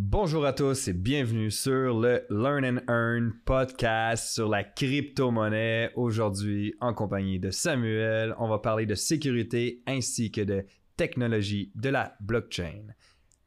Bonjour à tous et bienvenue sur le Learn and Earn podcast sur la crypto-monnaie. Aujourd'hui, en compagnie de Samuel, on va parler de sécurité ainsi que de technologie de la blockchain.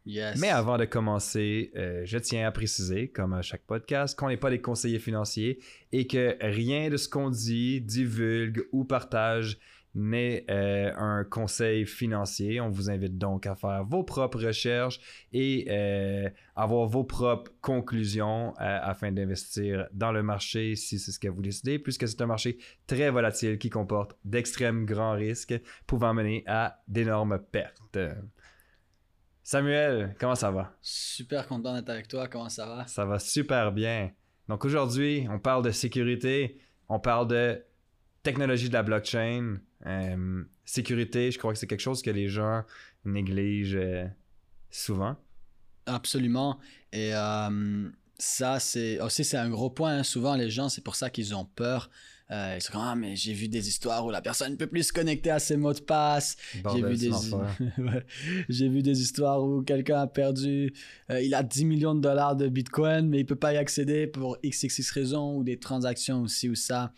Yes. Mais avant de commencer, euh, je tiens à préciser, comme à chaque podcast, qu'on n'est pas des conseillers financiers et que rien de ce qu'on dit, divulgue ou partage n'est euh, un conseil financier. On vous invite donc à faire vos propres recherches et euh, avoir vos propres conclusions euh, afin d'investir dans le marché si c'est ce que vous décidez, puisque c'est un marché très volatile qui comporte d'extrêmes grands risques pouvant mener à d'énormes pertes. Samuel, comment ça va? Super content d'être avec toi. Comment ça va? Ça va super bien. Donc aujourd'hui, on parle de sécurité, on parle de technologie de la blockchain, euh, sécurité. Je crois que c'est quelque chose que les gens négligent euh, souvent. Absolument. Et euh, ça, c'est aussi c'est un gros point. hein. Souvent, les gens, c'est pour ça qu'ils ont peur. Euh, ils sont comme ah mais j'ai vu des histoires où la personne ne peut plus se connecter à ses mots de passe. J'ai vu des l'enfer. Ouais. j'ai vu des histoires où quelqu'un a perdu euh, il a 10 millions de dollars de Bitcoin mais il peut pas y accéder pour xxx raisons ou des transactions aussi ou ça.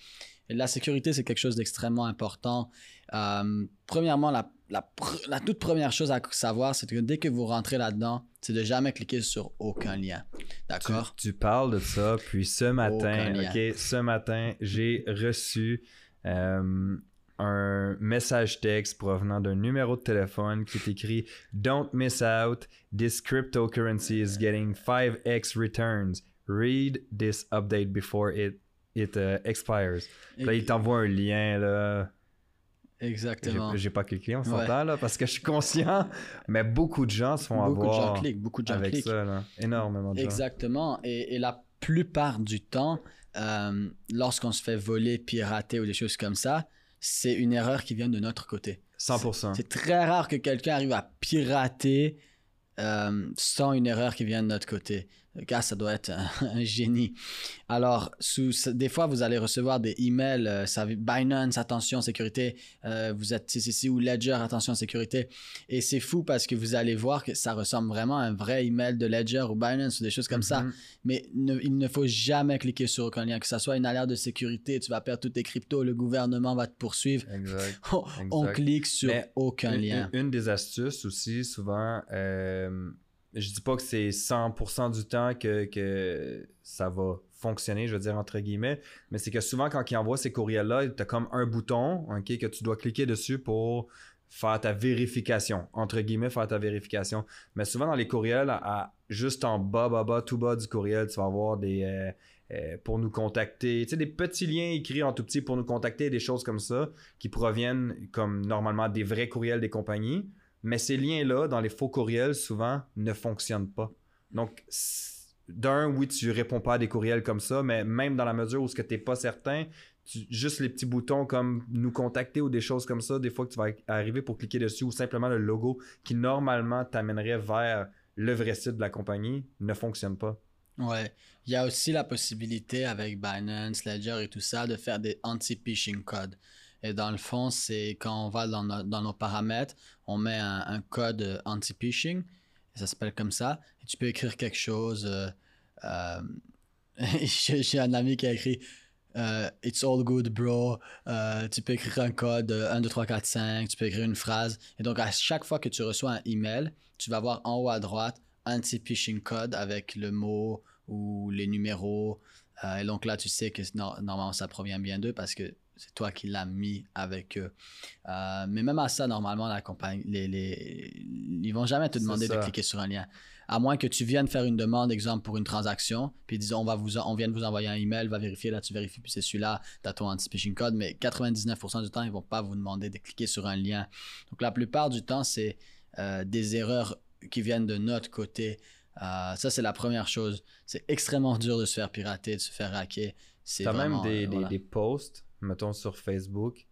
La sécurité c'est quelque chose d'extrêmement important. Euh, premièrement la, la, pr- la toute première chose à savoir c'est que dès que vous rentrez là-dedans, c'est de jamais cliquer sur aucun lien. D'accord? Tu parles de ça, puis ce matin, ok, ce matin, j'ai reçu euh, un message texte provenant d'un numéro de téléphone qui est écrit Don't miss out. This cryptocurrency is getting 5x returns. Read this update before it, it uh, expires. Puis Là, il t'envoie un lien, là. Exactement. j'ai pas cliqué, on Ouais. s'entend, là, parce que je suis conscient, mais beaucoup de gens se font Beaucoup de avoir gens cliquent, beaucoup de gens avec cliquent. ça, là. Énormément de gens. Exactement. Et, et la plupart du temps, euh, lorsqu'on se fait voler, pirater ou des choses comme ça, c'est une erreur qui vient de notre côté. 100%. C'est très rare que quelqu'un arrive à pirater euh, sans une erreur qui vient de notre côté. Le gars, ça doit être un, un génie. Alors, sous, des fois, vous allez recevoir des emails, euh, ça, Binance, attention, sécurité, euh, vous êtes CCC ou Ledger, attention, sécurité. Et c'est fou parce que vous allez voir que ça ressemble vraiment à un vrai email de Ledger ou Binance ou des choses comme ça. Mhm. Mais ne- il ne faut jamais cliquer sur aucun lien, que ça soit une alerte de sécurité, tu vas perdre tous tes cryptos, le gouvernement va te poursuivre. Exact. On, clique sur Mais aucun Une- lien. Une, une des astuces aussi, souvent, euh, je dis pas que c'est 100% du temps que, que ça va fonctionner, je veux dire entre guillemets, mais c'est que souvent quand il envoie ces courriels-là, tu as comme un bouton que tu dois cliquer dessus pour faire ta vérification, entre guillemets, faire ta vérification. Mais souvent dans les courriels, à- juste en bas, bas, bas, tout bas du courriel, tu vas avoir des... euh, euh, pour nous contacter, tu sais, des petits liens écrits en tout petit pour nous contacter, des choses comme ça, qui proviennent comme normalement des vrais courriels des compagnies. Mais ces liens-là, dans les faux courriels, souvent, ne fonctionnent pas. Donc, d'un, oui, tu réponds pas à des courriels comme ça, mais même dans la mesure où ce que tu n'es pas certain, juste les petits boutons comme nous contacter ou des choses comme ça, des fois que tu vas arriver pour cliquer dessus ou simplement le logo qui normalement t'amènerait vers le vrai site de la compagnie ne fonctionne pas. Ouais. Il y a aussi la possibilité avec Binance, Ledger et tout ça de faire des anti-phishing codes. Et dans le fond, c'est quand on va dans nos paramètres, on met un, code anti-phishing, ça s'appelle comme ça, et tu peux écrire quelque chose. euh, euh, J'ai un ami qui a écrit euh, It's all good, bro. Tu peux écrire un code euh, 1, 2, 3, 4, 5. Tu peux écrire une phrase. Et donc, à chaque fois que tu reçois un email, tu vas voir en haut à droite anti-phishing code avec le mot ou les numéros. Et donc là, tu sais que normalement, ça provient bien d'eux parce que c'est toi qui l'as mis avec eux. Euh, mais même à ça, normalement, la compagnie, les, les, ils vont jamais te demander de cliquer sur un lien. À moins que tu viennes faire une demande, exemple, pour une transaction, puis disons, on, va vous, on vient de vous envoyer un email, va vérifier, là, tu vérifies, puis c'est celui-là, tu as ton anti-phishing code, mais 99% du temps, ils vont pas vous demander de cliquer sur un lien. Donc, la plupart du temps, c'est euh, des erreurs qui viennent de notre côté. Euh, ça, c'est la première chose. C'est extrêmement dur de se faire pirater, de se faire hacker. C'est T'as même vraiment, des, des, voilà. des posts, mettons sur Facebook,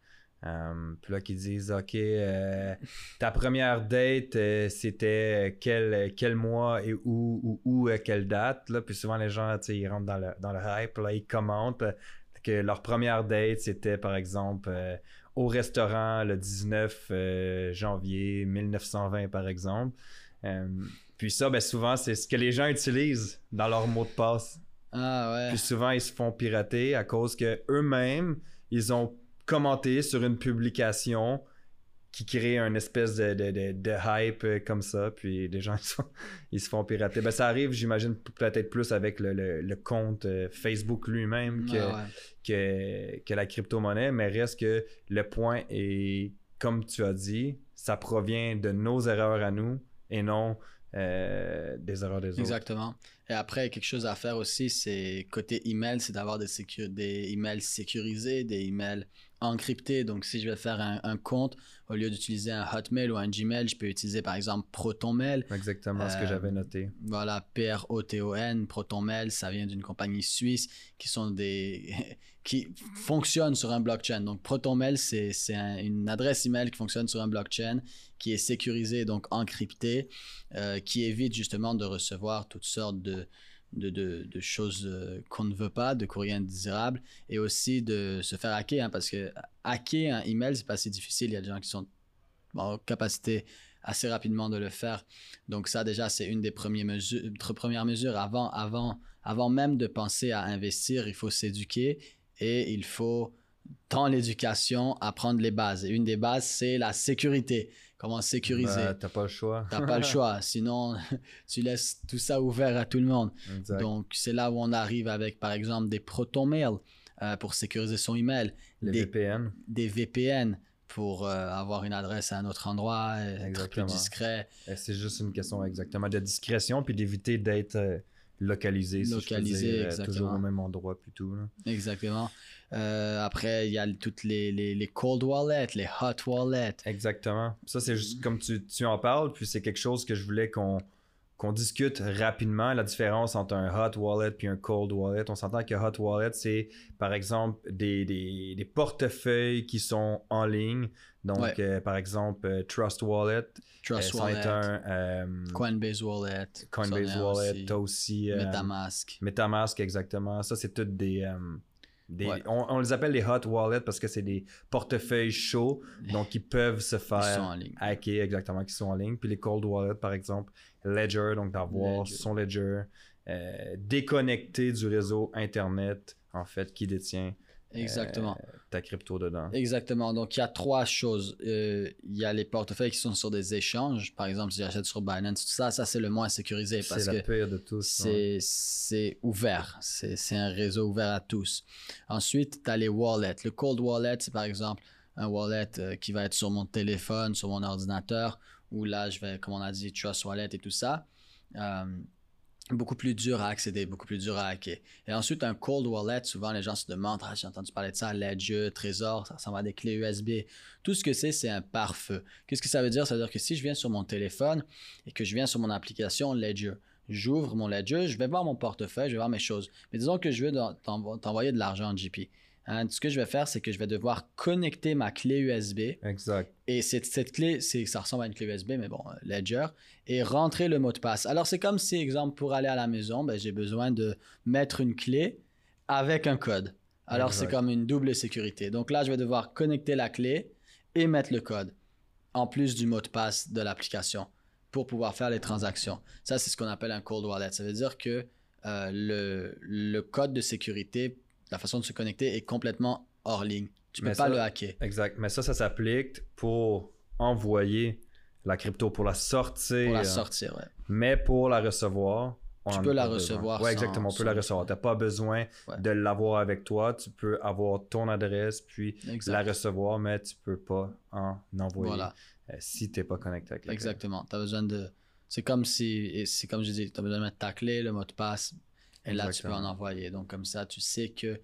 euh, puis là qui disent OK, euh, ta première date, euh, c'était quel, quel mois et où, ou où, à quelle date. Là, puis souvent les gens, ils rentrent dans le, dans le hype, là, ils commentent que leur première date, c'était par exemple euh, au restaurant le 19 euh, janvier 1920, par exemple. Puis ça, ben souvent, c'est ce que les gens utilisent dans leur mot de passe. Ah ouais. Puis souvent, ils se font pirater à cause que eux-mêmes, ils ont commenté sur une publication qui crée un espèce de, de, de, de hype euh, comme ça, puis les gens ils, sont- ils se font pirater. Ben, ça arrive, j'imagine, peut-être plus avec le, le- le compte euh, Facebook lui-même que, Ah ouais. que, que la crypto-monnaie, mais reste que le point est, comme tu as dit, ça provient de nos erreurs à nous et non euh, des erreurs des autres. Exactement. Et après, quelque chose à faire aussi, c'est côté email, c'est d'avoir des, des emails sécurisés, des emails encryptés. Donc, si je vais faire un, un compte, au lieu d'utiliser un Hotmail ou un Gmail, je peux utiliser par exemple ProtonMail. Exactement ce que Euh, j'avais noté. Voilà, P-R-O-T-O-N, ProtonMail, ça vient d'une compagnie suisse qui sont des qui fonctionnent sur un blockchain. Donc ProtonMail, c'est c'est un- une adresse email qui fonctionne sur un blockchain, qui est sécurisée, donc encryptée, euh, qui évite justement de recevoir toutes sortes de de, de- choses euh, qu'on ne veut pas, de courriers indésirables, et aussi de se faire hacker, hein, parce que hacker un email, c'est pas si difficile. Il y a des gens qui sont en capacité assez rapidement de le faire. Donc ça déjà c'est une des premières mesures, premières mesures avant, avant, avant même de penser à investir, il faut s'éduquer et il faut dans l'éducation apprendre les bases. Et une des bases c'est la sécurité. Comment sécuriser? Ben, T'as pas le choix. T'as pas le choix, sinon tu laisses tout ça ouvert à tout le monde. Exact. Donc c'est là où on arrive avec par exemple des protomails euh, pour sécuriser son email, les des- VPN. des VPN pour euh, avoir une adresse à un autre endroit, être plus Exactement. discret. Euh, C'est juste une question exactement de discrétion puis d'éviter d'être euh, localisé. si je Localisé, dire, exactement. toujours au même endroit tout. là. Exactement. Euh, après, il y a toutes les, les, les cold wallets, les hot wallets. Exactement. Ça, c'est juste comme tu, tu en parles, puis c'est quelque chose que je voulais qu'on qu'on discute rapidement, la différence entre un hot wallet puis un cold wallet. On s'entend que hot wallet, c'est par exemple des, des, des portefeuilles qui sont en ligne. Donc, Ouais. euh, par exemple, euh, Trust Wallet, Trust euh, ça Wallet, un Coinbase Wallet, Coinbase Wallet. aussi, T'as aussi Metamask. MetaMask, exactement. Ça, c'est toutes des. Des Ouais. on, on les appelle les hot wallets parce que c'est des portefeuilles chauds, donc ils peuvent se faire hacker exactement, qui sont en ligne. Puis les cold wallets, par exemple, Ledger, donc d'avoir son Ledger euh, déconnecté du réseau Internet, en fait, qui détient Exactement. euh, ta crypto dedans. Exactement. Donc, il y a trois choses. Euh, Il y a les portefeuilles qui sont sur des échanges. Par exemple, si j'achète sur Binance, tout ça, ça, c'est le moins sécurisé parce C'est la que pire de tous. c'est c'est ouvert. C'est c'est un réseau ouvert à tous. Ensuite, tu as les wallets. Le cold wallet, c'est par exemple un wallet euh, qui va être sur mon téléphone, sur mon ordinateur, où là, je vais, comme on a dit, Trust Wallet et tout ça. Beaucoup plus dur à accéder, beaucoup plus dur à hacker. Et ensuite, un cold wallet, souvent les gens se demandent, ah, j'ai entendu parler de ça, Ledger, Trésor, ça ressemble des clés USB. Tout ce que c'est, c'est un pare-feu. Qu'est-ce que ça veut dire? Ça veut dire que si je viens sur mon téléphone et que je viens sur mon application Ledger, j'ouvre mon Ledger, je vais voir mon portefeuille, je vais voir mes choses. Mais disons que je veux t'envoyer de l'argent en GP. Hein, ce que je vais faire, c'est que je vais devoir connecter ma clé USB Exact. et cette, cette clé, c'est, ça ressemble à une clé USB, mais bon, euh, Ledger, et rentrer le mot de passe. Alors, c'est comme si, exemple, pour aller à la maison, ben, j'ai besoin de mettre une clé avec un code. Alors, c'est comme une double sécurité. Donc là, je vais devoir connecter la clé et mettre le code, en plus du mot de passe de l'application, pour pouvoir faire les transactions. Ça, c'est ce qu'on appelle un cold wallet. Ça veut dire que euh, le, le code de sécurité, la façon de se connecter est complètement hors ligne. Tu peux Mais pas le hacker. Exact. Mais ça, ça s'applique pour envoyer la crypto, pour la sortir. Pour la sortir, ouais. Mais pour la recevoir, on Tu peux la recevoir sans- exactement. On peut la recevoir. Tu n'as pas besoin Ouais. de l'avoir avec toi. Tu peux avoir ton adresse, puis Exact. la recevoir, mais tu peux pas en envoyer Voilà, euh, si tu n'es pas connecté avec exactement. Tu as besoin de. C'est comme si. C'est comme je dis, tu as besoin de mettre ta clé, le mot de passe, et là, tu peux en envoyer. Donc, comme ça, tu sais que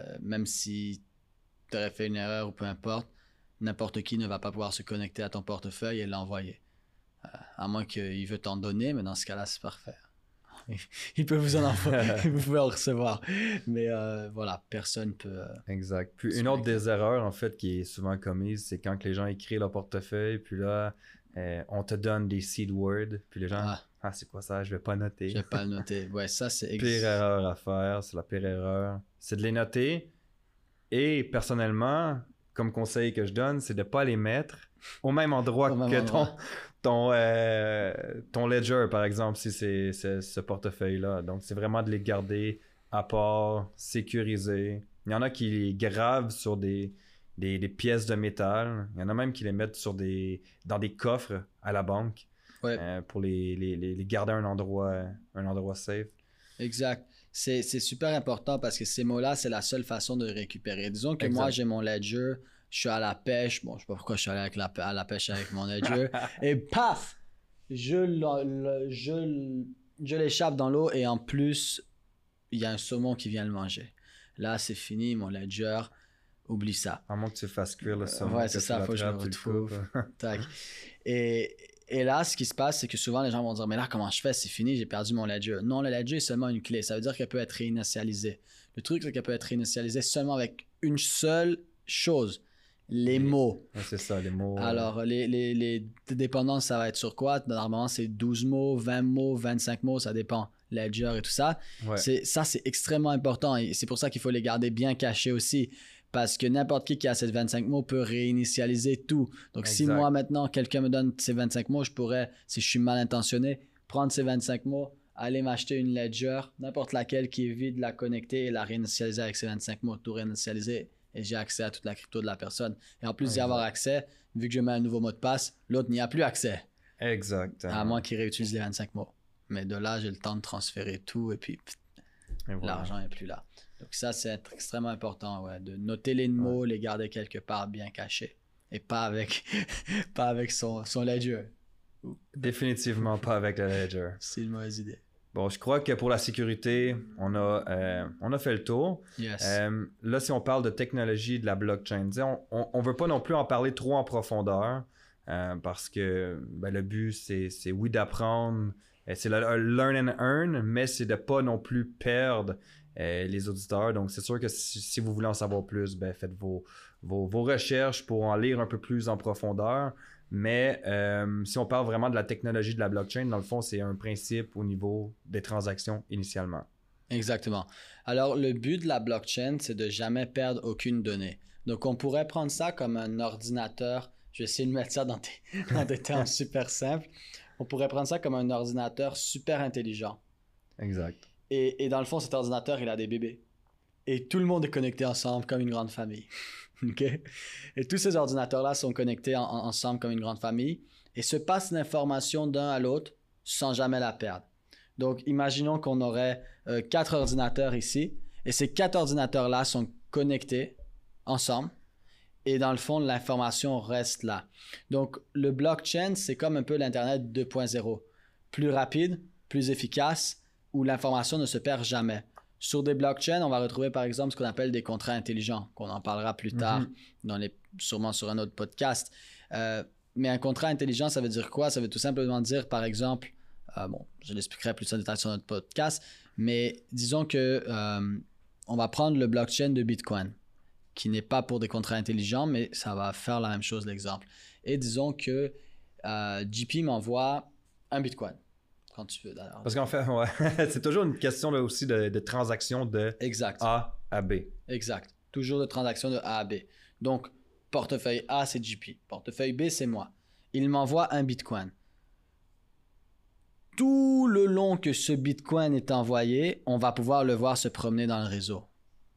euh, même si tu aurais fait une erreur ou peu importe, n'importe qui ne va pas pouvoir se connecter à ton portefeuille et l'envoyer. Euh, à moins qu'il veut t'en donner, mais dans ce cas-là, c'est parfait. Il peut vous en envoyer, vous pouvez en recevoir. Mais euh, voilà, personne peut. euh, Exact. Puis une autre des erreurs, en fait, qui est souvent commise, c'est quand que les gens écrivent leur portefeuille, puis là, euh, on te donne des seed words, puis les gens, Ah. ah, c'est quoi ça, je vais pas noter. je vais pas le noter. Ouais, ça, c'est. ex- pire erreur à faire, c'est la pire erreur. C'est de les noter. Et personnellement, comme conseil que je donne, c'est de pas les mettre au même endroit Au même que endroit. ton ton, euh, ton ledger, par exemple, si c'est ce portefeuille-là. Donc, c'est vraiment de les garder à part, sécurisés. Il y en a qui les gravent sur des, des, pièces de métal. Il y en a même qui les mettent sur des, dans des coffres à la banque euh, pour les, les, les, garder à un endroit, un endroit safe. Exact. C'est super important parce que ces mots-là, c'est la seule façon de récupérer. Disons que moi, j'ai mon ledger, je suis à la pêche. Bon, je sais pas pourquoi je suis allé avec la, à la pêche avec mon ledger. et paf! Je, je, je l'échappe dans l'eau et en plus, il y a un saumon qui vient le manger. Là, c'est fini, mon ledger. Oublie ça. À moins que tu fasses cuire le saumon. ouais, c'est ça, faut que je le retrouve. Tac. Et, et là, ce qui se passe, c'est que souvent les gens vont dire Mais là, comment je fais? C'est fini, j'ai perdu mon ledger. Non, le ledger est seulement une clé. Ça veut dire qu'elle peut être réinitialisée. Le truc, c'est qu'elle peut être réinitialisée seulement avec une seule chose les mots. c'est ça, les mots. Alors, les, les, les, dépendances, ça va être sur quoi? Normalement, c'est 12 mots, 20 mots, 25 mots, ça dépend. Ledger et tout ça. C'est, ça, c'est extrêmement important et c'est pour ça qu'il faut les garder bien cachés aussi. Parce que n'importe qui qui a ces 25 mots peut réinitialiser tout. Donc, si moi, maintenant, quelqu'un me donne ces 25 mots, je pourrais, si je suis mal intentionné, prendre ces 25 mots, aller m'acheter une ledger, n'importe laquelle qui est vide, la connecter et la réinitialiser avec ces 25 mots, tout réinitialiser et j'ai accès à toute la crypto de la personne. Et en plus d'y avoir accès, vu que je mets un nouveau mot de passe, l'autre n'y a plus accès. Exactement. À moins qu'il réutilise les 25 mots. Mais de là, j'ai le temps de transférer tout et puis l'argent n'est plus là. Donc ça, c'est extrêmement important, ouais, de noter les mots, les garder quelque part bien cachés. Et pas avec, pas avec son, son ledger. Définitivement pas avec le ledger. C'est une mauvaise idée. Bon, je crois que pour la sécurité, on a, euh, on a fait le tour. Euh, là, si on parle de technologie de la blockchain, on ne veut pas non plus en parler trop en profondeur euh, parce que ben, le but, c'est oui d'apprendre, c'est le learn and earn, mais c'est de pas non plus perdre les auditeurs. Donc, c'est sûr que si, vous voulez en savoir plus, ben, faites vos, vos, vos, recherches pour en lire un peu plus en profondeur. Mais euh, si on parle vraiment de la technologie de la blockchain, dans le fond, c'est un principe au niveau des transactions initialement. Exactement. Alors, le but de la blockchain, c'est de jamais perdre aucune donnée. Donc, on pourrait prendre ça comme un ordinateur. Je vais essayer de mettre ça dans des, termes super simples. On pourrait prendre ça comme un ordinateur super intelligent. Exact. Et, dans le fond, cet ordinateur, il a des bébés. Et tout le monde est connecté ensemble comme une grande famille. Et tous ces ordinateurs-là sont connectés ensemble comme une grande famille et se passent l'information d'un à l'autre sans jamais la perdre. Donc, imaginons qu'on aurait euh, quatre ordinateurs ici et ces quatre ordinateurs-là sont connectés ensemble et dans le fond, l'information reste là. Donc, le blockchain, c'est comme un peu l'Internet 2.0. Plus rapide, plus efficace, où l'information ne se perd jamais. Sur des blockchains, on va retrouver par exemple ce qu'on appelle des contrats intelligents, qu'on en parlera plus tard, mhm. dans les, sûrement sur un autre podcast. Euh, mais un contrat intelligent, ça veut dire quoi? Ça veut tout simplement dire, par exemple, euh, bon, je l'expliquerai plus en détail sur notre podcast, mais disons que euh, on va prendre le blockchain de Bitcoin, qui n'est pas pour des contrats intelligents, mais ça va faire la même chose, l'exemple. Et disons que JP m'envoie un Bitcoin tu veux d'ailleurs. Parce qu'en fait, c'est toujours une question aussi de, de, transaction de A à B. Exact. Toujours de transaction de A à B. Donc, portefeuille A, c'est JP. Portefeuille B, c'est moi. Il m'envoie un Bitcoin. Tout le long que ce Bitcoin est envoyé, on va pouvoir le voir se promener dans le réseau.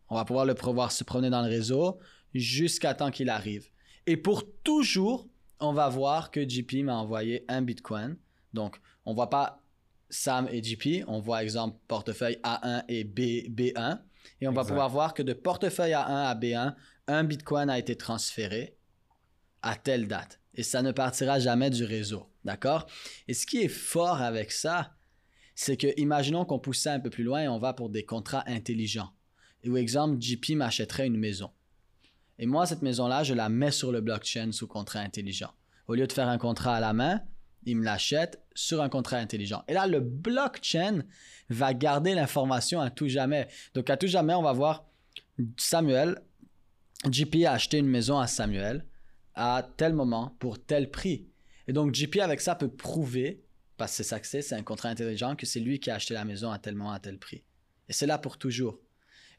On va pouvoir le voir se promener dans le réseau jusqu'à temps qu'il arrive. Et pour toujours, on va voir que JP m'a envoyé un Bitcoin. Donc, on ne voit pas Sam et JP. On voit exemple portefeuille A1 et B, B1. Et on va pouvoir voir que de portefeuille A1 à B1, un Bitcoin a été transféré à telle date. Et ça ne partira jamais du réseau. D'accord? Et ce qui est fort avec ça, c'est que imaginons qu'on pousse ça un peu plus loin et on va pour des contrats intelligents. Et où exemple, JP m'achèterait une maison. Et moi, cette maison-là, je la mets sur le blockchain sous contrat intelligent. Au lieu de faire un contrat à la main, il me l'achète sur un contrat intelligent. Et là, le blockchain va garder l'information à tout jamais. Donc, à tout jamais, on va voir Samuel, JP a acheté une maison à Samuel à tel moment pour tel prix. Et donc, JP, avec ça, peut prouver, parce que c'est ça que c'est, c'est un contrat intelligent, que c'est lui qui a acheté la maison à tel moment, à tel prix. Et c'est là pour toujours.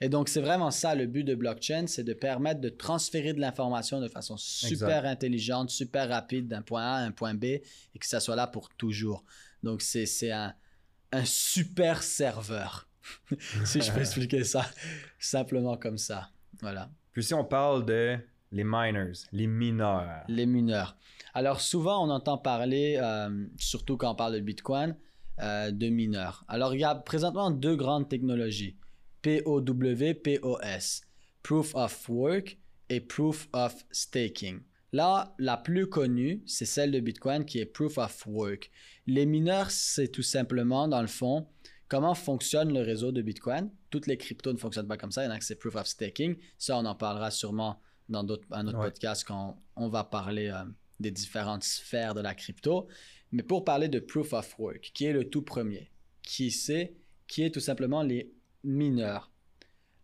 Et donc, c'est vraiment ça le but de blockchain, c'est de permettre de transférer de l'information de façon super intelligente, super rapide d'un point A à un point B et que ça soit là pour toujours. Donc, c'est un, un super serveur, si je peux expliquer ça simplement comme ça. Voilà. Puis si on parle de les miners, les mineurs. Les mineurs. Alors souvent on entend parler, euh, surtout quand on parle de Bitcoin, euh, de mineurs. Alors il y a présentement deux grandes technologies, POW, POS, Proof of Work et Proof of Staking. Là, la plus connue, c'est celle de Bitcoin qui est Proof of Work. Les mineurs, c'est tout simplement, dans le fond, comment fonctionne le réseau de Bitcoin. Toutes les cryptos ne fonctionnent pas comme ça. Il y en a que c'est Proof of Staking. Ça, on en parlera sûrement dans un autre podcast quand on va parler euh, des différentes sphères de la crypto. Mais pour parler de Proof of Work, qui est le tout premier, qui c'est, qui est tout simplement les mineurs.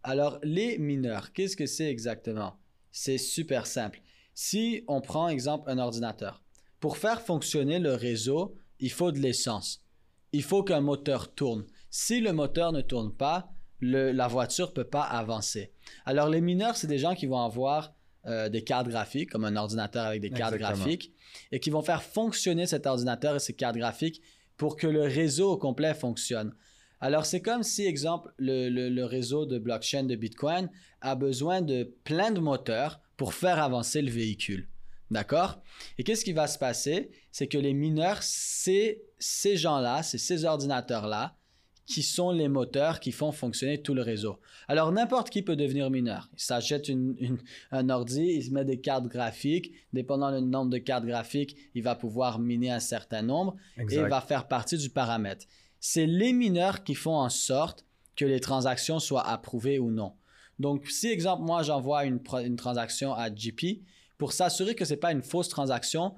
Alors, les mineurs, qu'est-ce que c'est exactement? C'est super simple. Si on prend exemple un ordinateur, pour faire fonctionner le réseau, il faut de l'essence. Il faut qu'un moteur tourne. Si le moteur ne tourne pas, la voiture ne peut pas avancer. Alors les mineurs, c'est des gens qui vont avoir euh, des cartes graphiques, comme un ordinateur avec des cartes graphiques, et qui vont faire fonctionner cet ordinateur et ces cartes graphiques pour que le réseau au complet fonctionne. Alors c'est comme si, exemple, le, réseau de blockchain de Bitcoin a besoin de plein de moteurs pour faire avancer le véhicule. D'accord? Et qu'est-ce qui va se passer? C'est que les mineurs, c'est ces gens-là, c'est ces ordinateurs-là qui sont les moteurs qui font fonctionner tout le réseau. Alors, n'importe qui peut devenir mineur. Il s'achète un ordi, il se met des cartes graphiques. Dépendant du nombre de cartes graphiques, il va pouvoir miner un certain nombre et il va faire partie du paramètre. C'est les mineurs qui font en sorte que les transactions soient approuvées ou non. Donc, si, exemple, moi, j'envoie une, une transaction à JP, pour s'assurer que ce n'est pas une fausse transaction,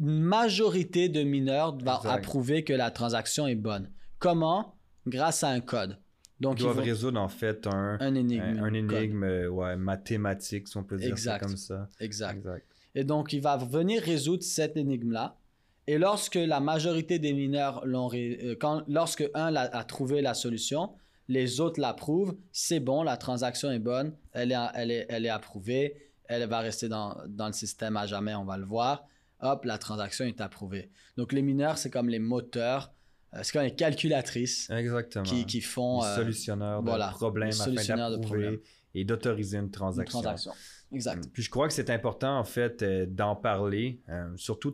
une majorité de mineurs va approuver que la transaction est bonne. Comment? Grâce à un code. Donc, ils doivent résoudre en fait un, un énigme, un, énigme ouais, mathématique, si on peut dire ça comme ça. Exact. Et donc, il va venir résoudre cette énigme-là. Et lorsque la majorité des mineurs l'ont, euh, quand, lorsque un a, trouvé la solution, les autres l'approuvent, c'est bon, la transaction est bonne, elle est, elle est, elle est approuvée, elle va rester dans, dans, le système à jamais, on va le voir. Hop, la transaction est approuvée. Donc les mineurs, c'est comme les moteurs, euh, c'est comme les calculatrices Exactement. Qui, qui font... Les euh, solutionneurs de problèmes afin d'approuver et d'autoriser une transaction. Une transaction. Exact. Puis je crois que c'est important en fait euh, d'en parler, surtout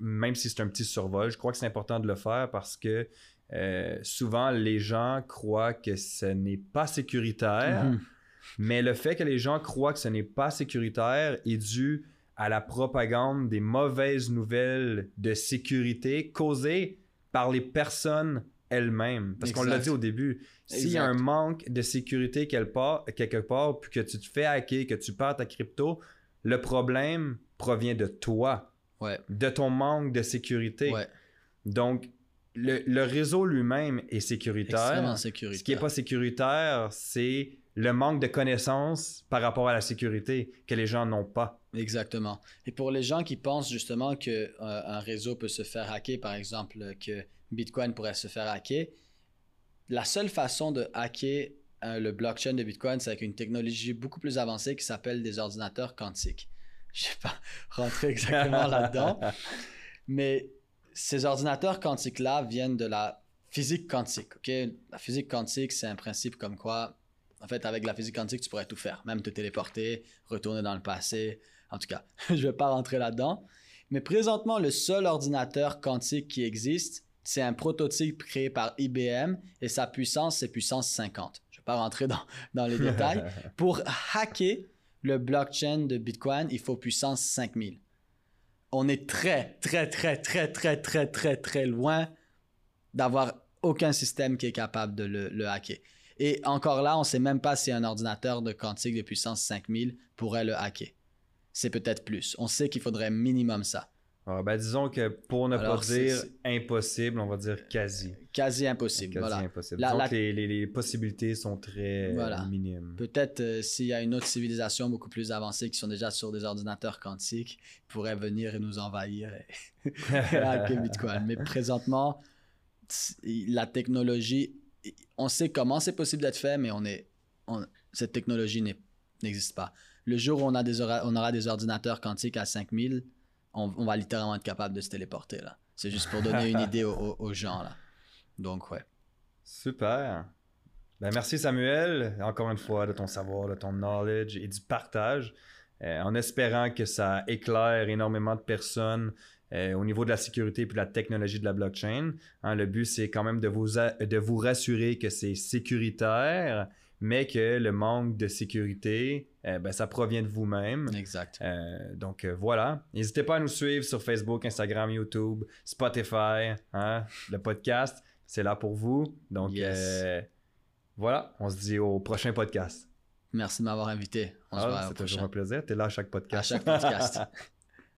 même si c'est un petit survol, je crois que c'est important de le faire parce que souvent les gens croient que ce n'est pas sécuritaire. Mhm. Mais le fait que les gens croient que ce n'est pas sécuritaire est dû à la propagande des mauvaises nouvelles de sécurité causées par les personnes elles-mêmes. Parce qu'on l'a dit au début, s'il y a un manque de sécurité quelque part, quelque part, puis que tu te fais hacker, que tu perds ta crypto, le problème provient de toi, de ton manque de sécurité. Donc, le, réseau lui-même est sécuritaire. sécuritaire. Ce qui n'est pas sécuritaire, c'est le manque de connaissances par rapport à la sécurité que les gens n'ont pas. Exactement. Et pour les gens qui pensent justement que euh, réseau peut se faire hacker, par exemple, que Bitcoin pourrait se faire hacker, la seule façon de hacker euh, le blockchain de Bitcoin, c'est avec une technologie beaucoup plus avancée qui s'appelle des ordinateurs quantiques. Je ne vais pas rentrer exactement là-dedans, mais ces ordinateurs quantiques-là viennent de la physique quantique. ok? La physique quantique, c'est un principe comme quoi en fait, avec la physique quantique, tu pourrais tout faire, même te téléporter, retourner dans le passé. En tout cas, je ne vais pas rentrer là-dedans. Mais présentement, le seul ordinateur quantique qui existe, c'est un prototype créé par IBM et sa puissance, c'est puissance 50. Je ne vais pas rentrer dans, dans les détails. Pour hacker le blockchain de Bitcoin, il faut puissance 5000. On est très, très, très, très, très, très, très, très loin d'avoir aucun système qui est capable de le, le hacker. Et encore là, on ne sait même pas si un ordinateur de quantique de puissance 5000 pourrait le hacker. C'est peut-être plus. On sait qu'il faudrait minimum ça. Ah, ben, disons que pour ne pas dire impossible, on va dire quasi. Quasi impossible. Quasi voilà. impossible. que les, possibilités sont très minimes. Peut-être euh, s'il y a une autre civilisation beaucoup plus avancée qui sont déjà sur des ordinateurs quantiques, pourrait venir et nous envahir et hacker Bitcoin. Mais présentement, la technologie on sait comment c'est possible d'être fait, mais on est on- cette technologie n'existe pas. Le jour où on, a des on aura des ordinateurs quantiques à 5000, on, on va littéralement être capable de se téléporter. là. C'est juste pour donner une idée aux, gens. Là. Donc, ouais. Super. Ben, merci Samuel, encore une fois, de ton savoir, de ton knowledge et du partage, euh, en espérant que ça éclaire énormément de personnes euh, au niveau de la sécurité et de la technologie de la blockchain. Hein, le but, c'est quand même de vous, a- de vous rassurer que c'est sécuritaire, mais que le manque de sécurité, euh, ben, ça provient de vous-même. Exact. Euh, donc euh, voilà. N'hésitez pas à nous suivre sur Facebook, Instagram, YouTube, Spotify. hein. Le podcast, c'est là pour vous. Donc Yes. voilà, on se dit au prochain podcast. Merci de m'avoir invité. On se Ah, voit c'est toujours un plaisir. Tu es là à chaque À podcast. chaque podcast.